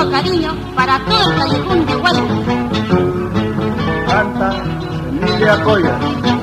todo cariño para todo el callejón de Huelva. Canta, Emilia Coya.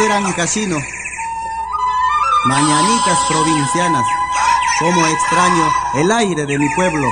eran casinos, mañanitas provincianas, como extraño el aire de mi pueblo.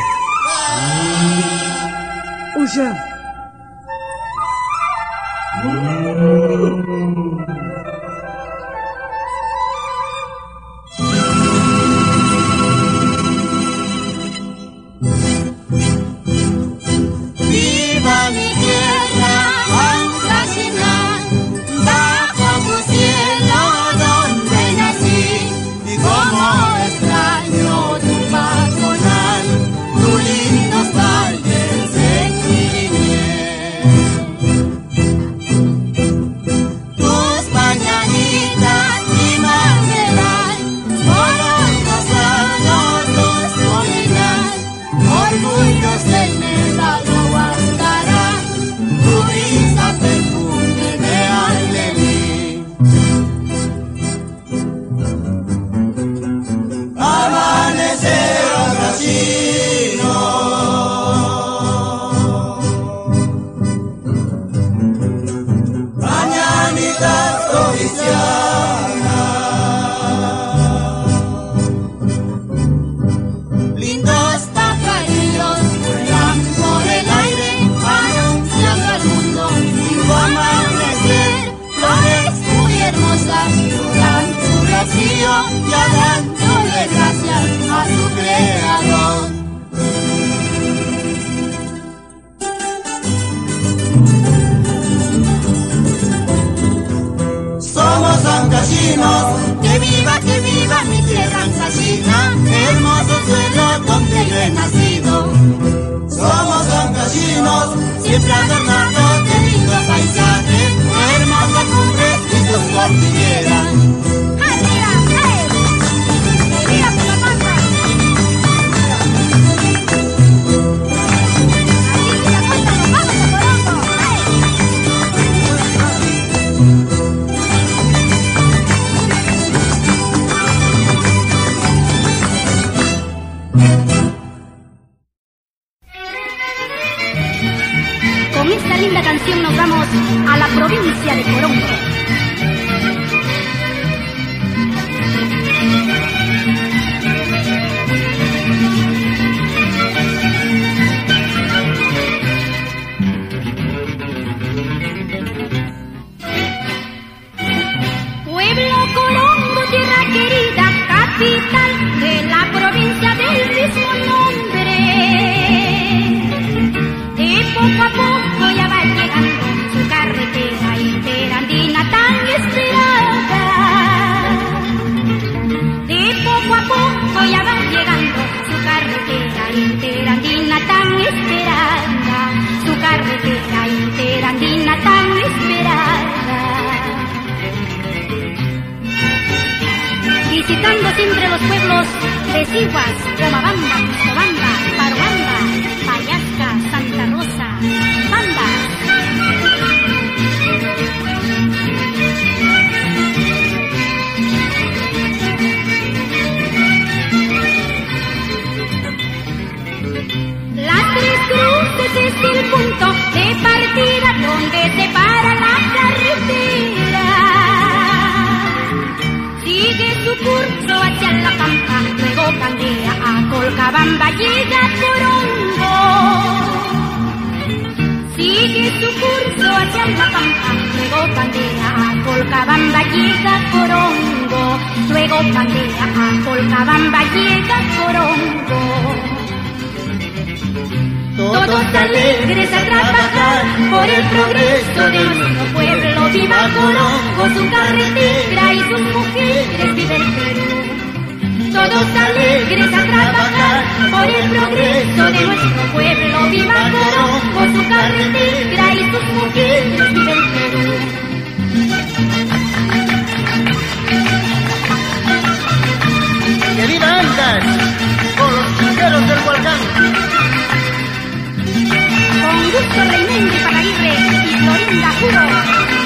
su carretera y sus mujeres vive el Perú. Todos alegres a trabajar por el progreso de nuestro pueblo. Viva Colón por su carretera y sus mujeres vive el Perú. ¡Que viva Angas! Por los chingueros del Hualcán. Con gusto Reinente para Aguirre y Florinda Juro.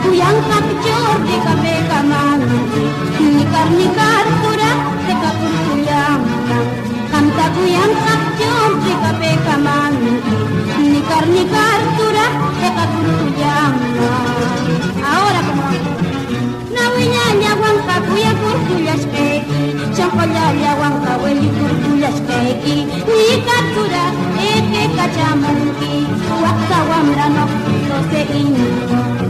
kuyangkat jor di kame kaman nikar nikar kura teka pun kuyang kanta yang jor di kame kaman nikar nikar kura teka pun kuyang ahora como nawinya nyawang kakuya pur kuyas peki chakoya nyawang kaweli pur kuyas peki nikar kura eke kachamanki. Waktu wamranok Thank you.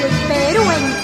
del Perú en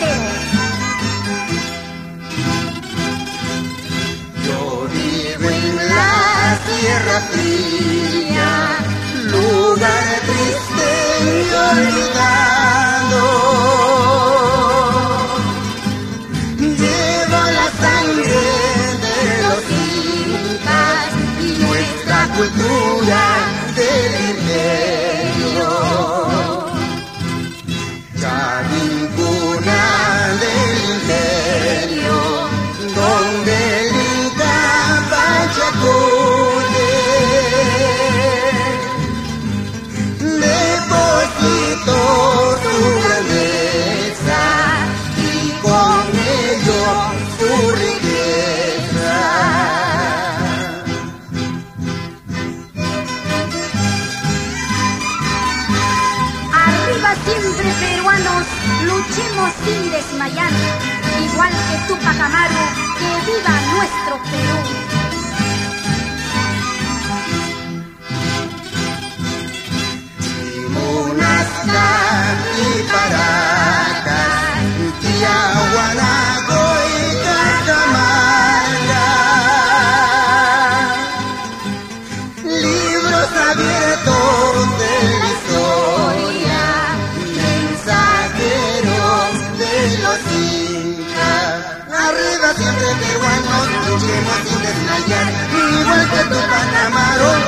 ao.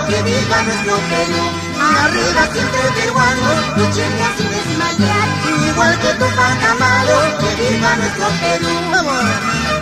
Que viva nuestro Perú, Arriba siempre peruano, luchemos sin desmayar, igual que tu pata malo, que viva nuestro Perú.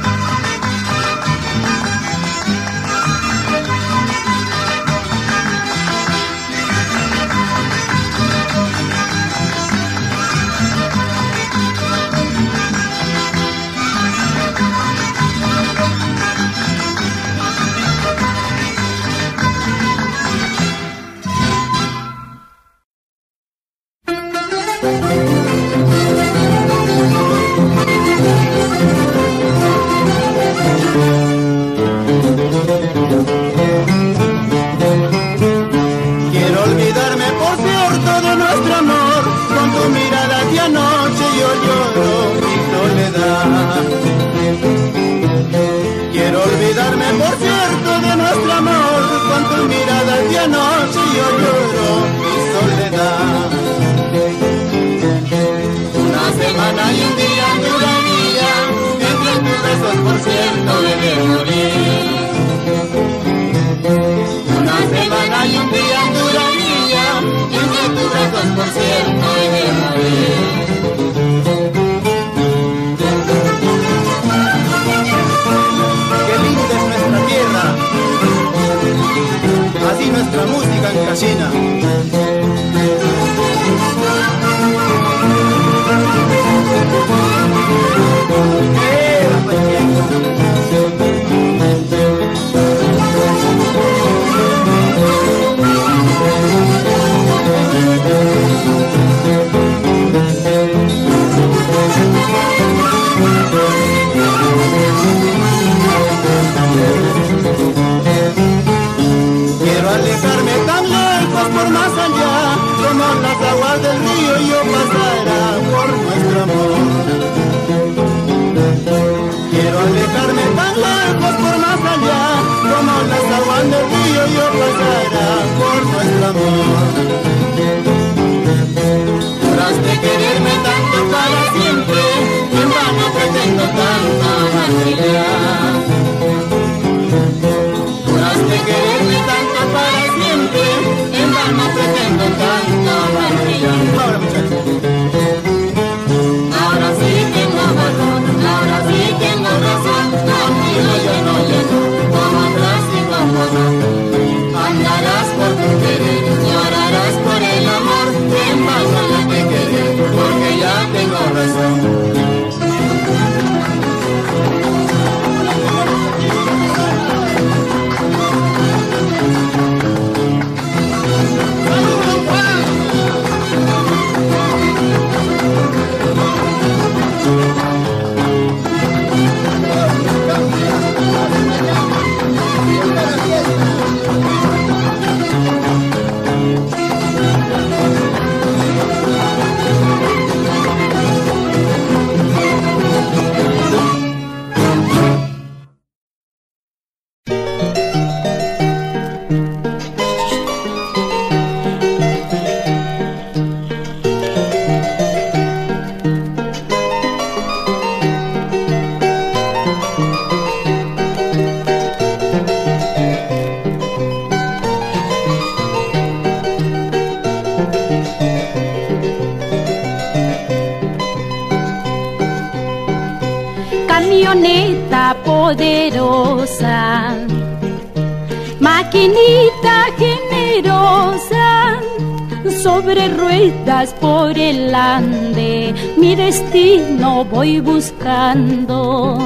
Destino voy buscando.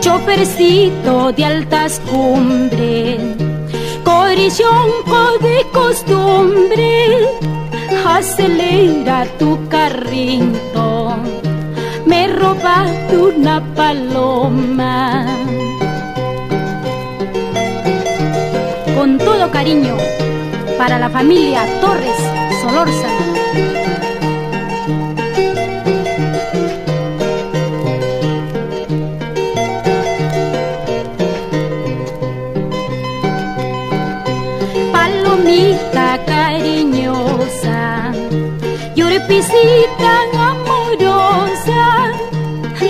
Chofercito de altas cumbres, corillonco de costumbre, acelera tu carrito me robaste una paloma. Con todo cariño, para la familia Torres Solórzano. Yurpicita amorosa,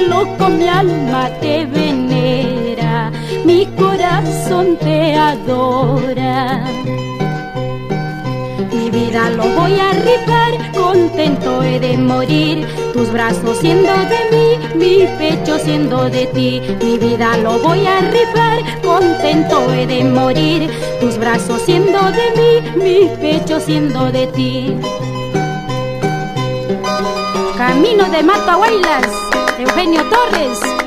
loco mi alma te venera, mi corazón te adora. Mi vida lo voy a rifar, contento he de morir, tus brazos siendo de mí, mi pecho siendo de ti. Mi vida lo voy a rifar, contento he de morir, tus brazos siendo de mí, mi pecho siendo de ti. Camino de Matahuaylas, Eugenio Torres.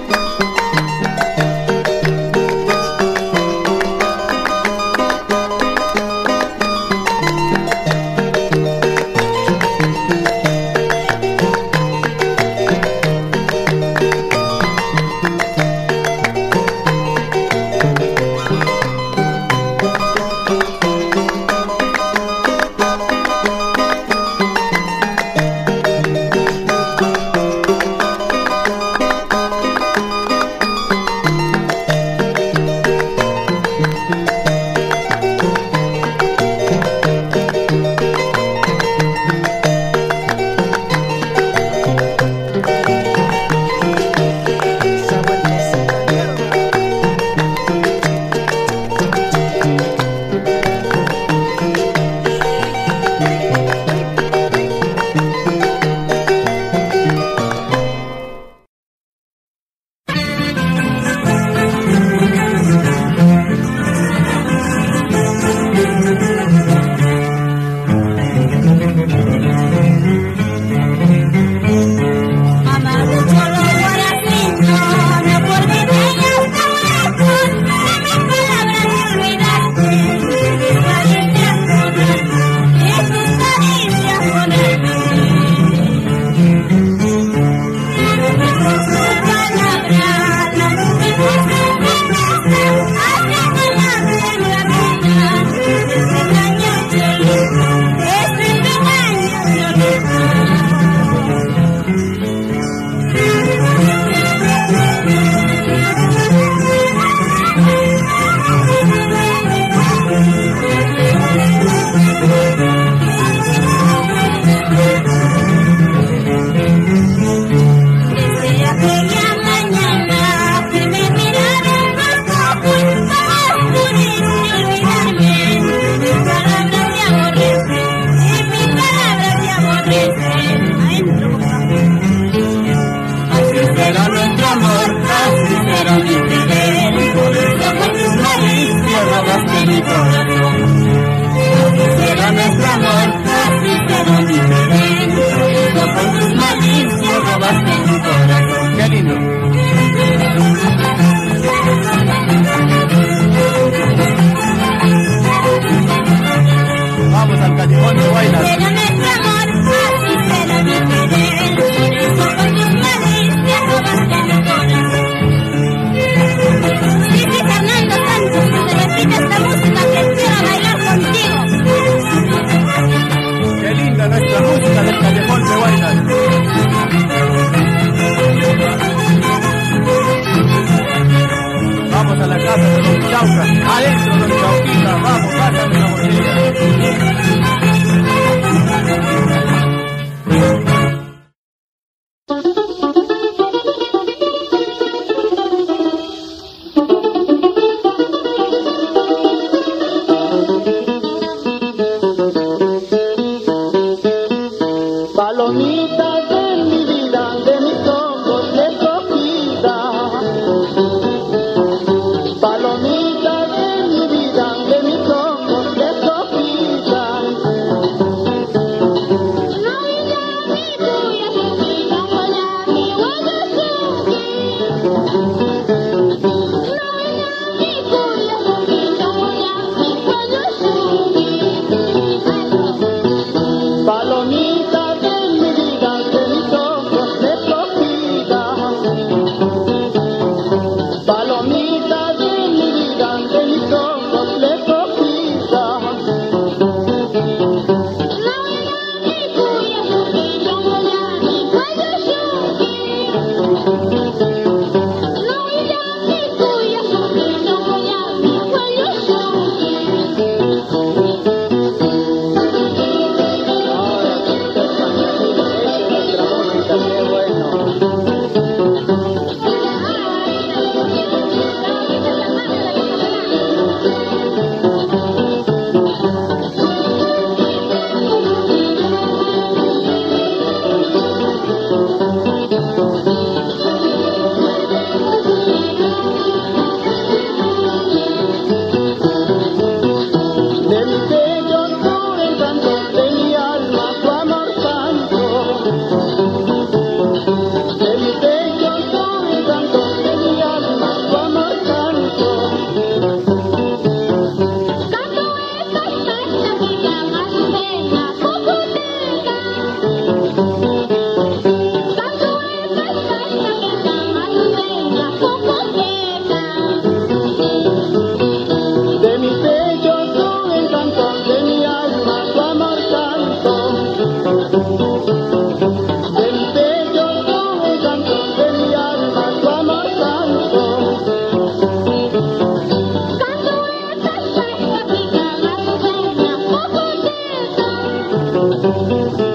Música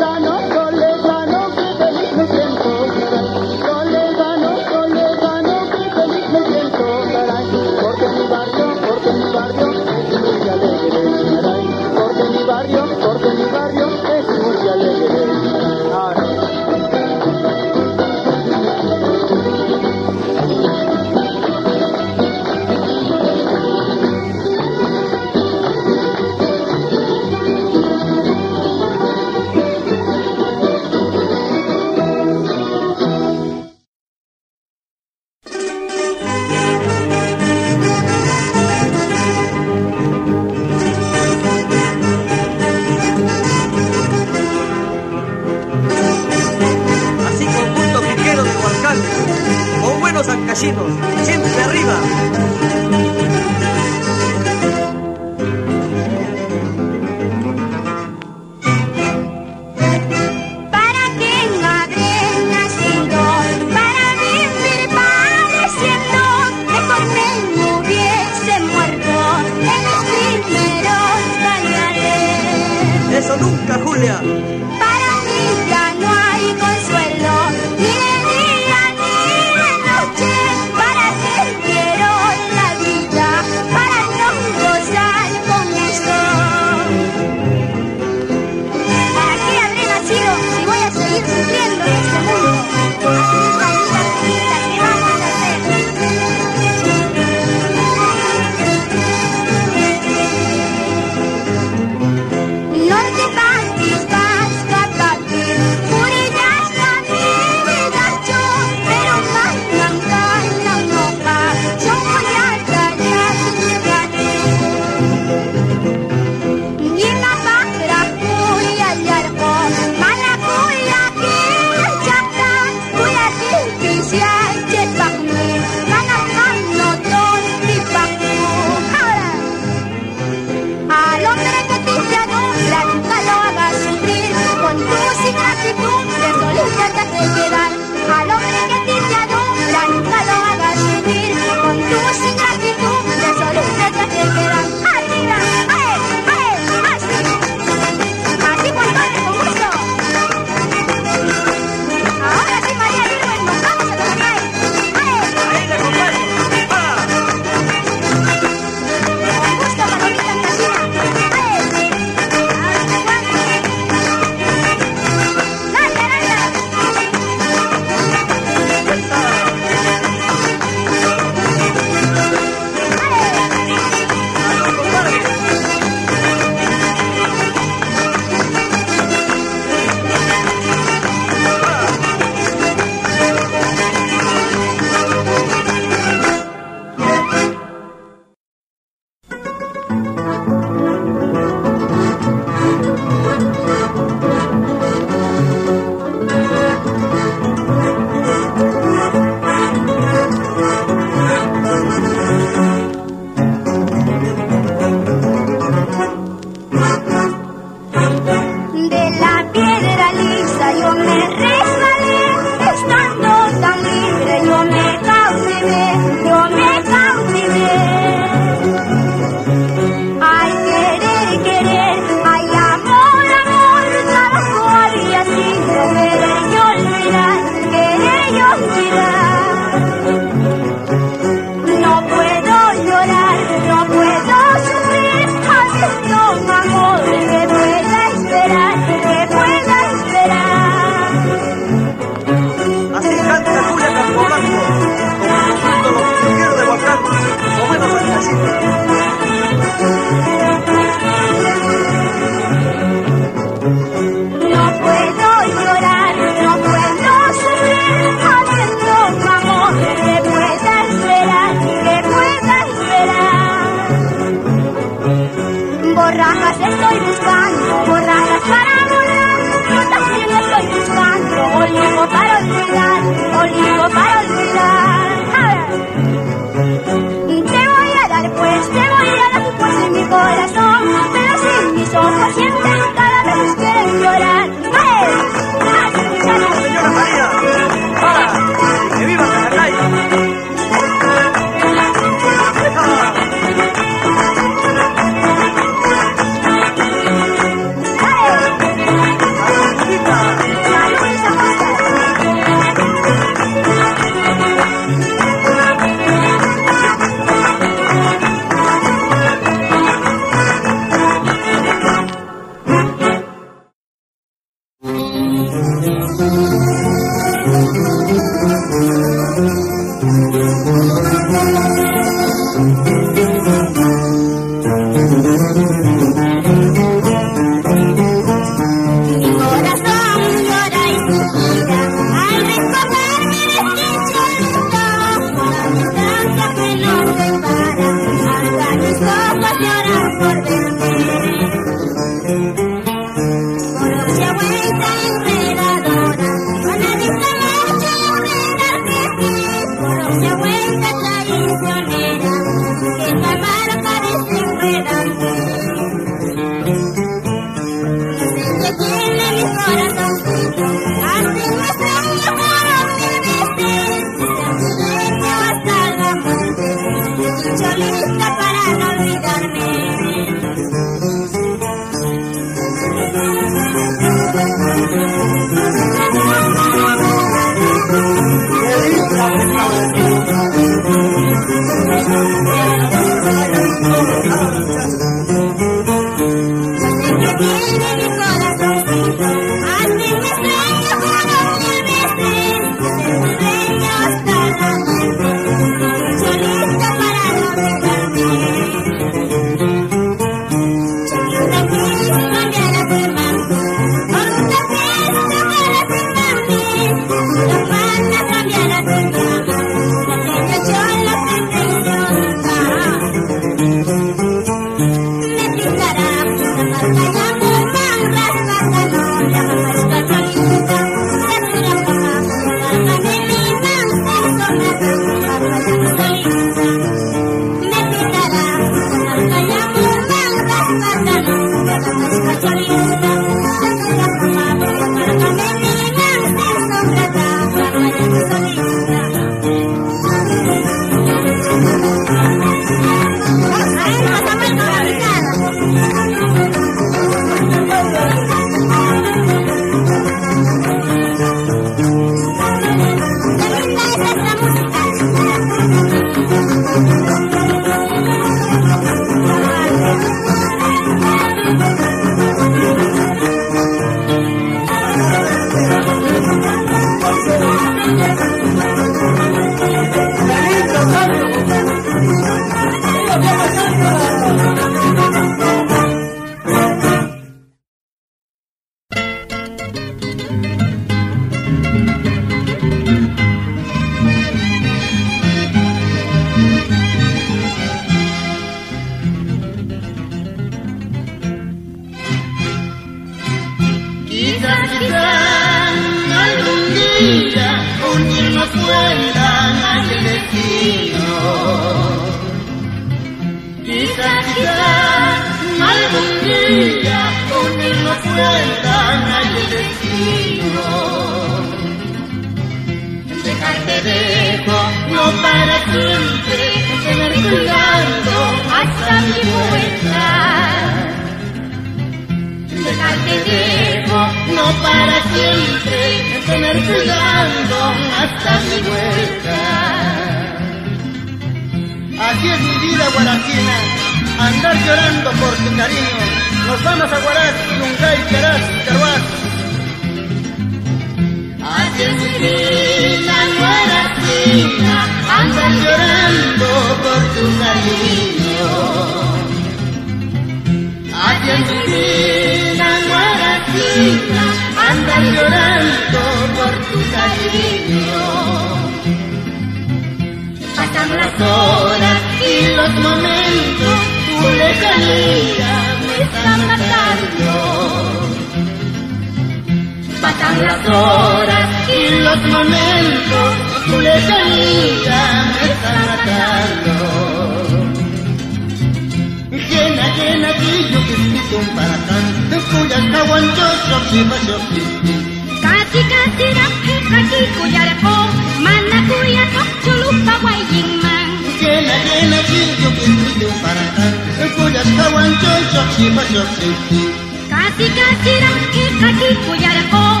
Kasih-kasirang pues ikaki es con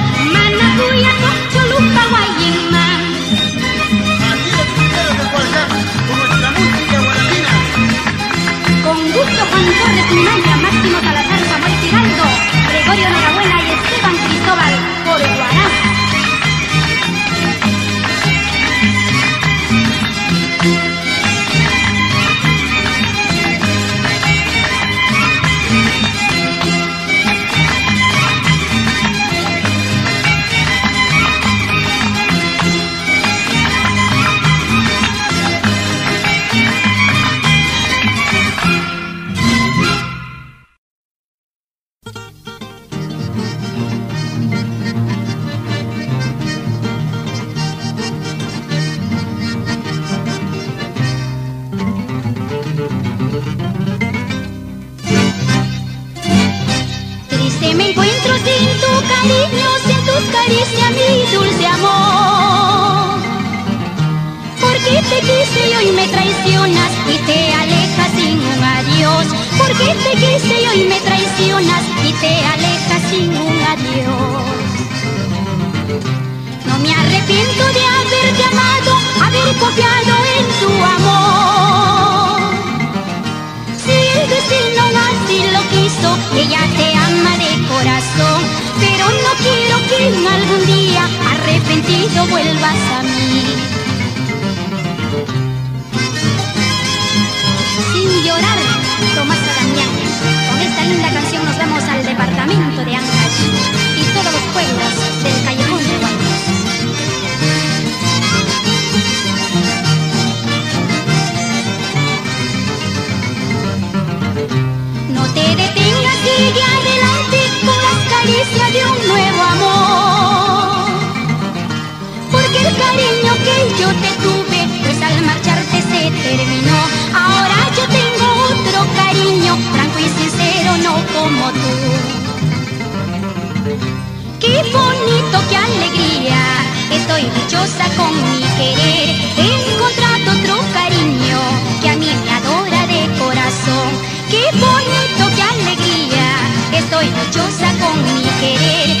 música guarapina Con gusto Juan Torres Maya, Máximo Salazar Zamora soy dichosa con mi querer. He encontrado otro cariño que a mí me adora de corazón. Qué bonito, qué alegría. Estoy dichosa con mi querer.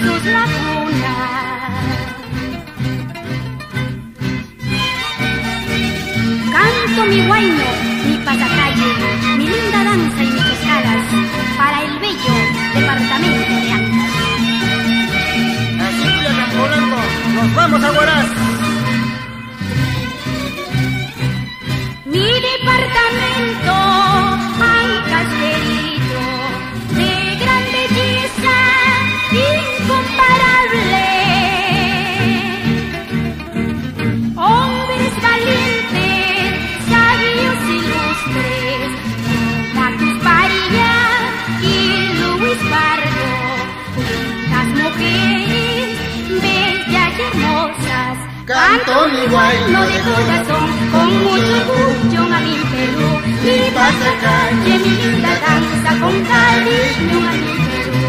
sus lagunas. Canto mi guayno, mi pasacalle, mi linda danza y mis cascadas para el bello departamento de Antas. Así nos vamos a Guaraz. Mi departamento, Ancas de Canto mi guayno de corazón, con mucho orgullo a mi Perú, mi pasacalle, mi linda danza, con cariño a mi Perú.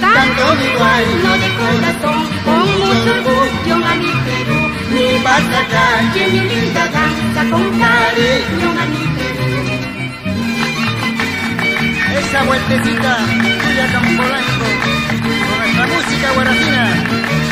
Canto mi guayno de corazón, con mucho orgullo a mi Perú, mi pasacalle, mi linda danza, con cariño a mi Perú. Esa vueltecita, Culiacán Polanco, con nuestra música guaracina.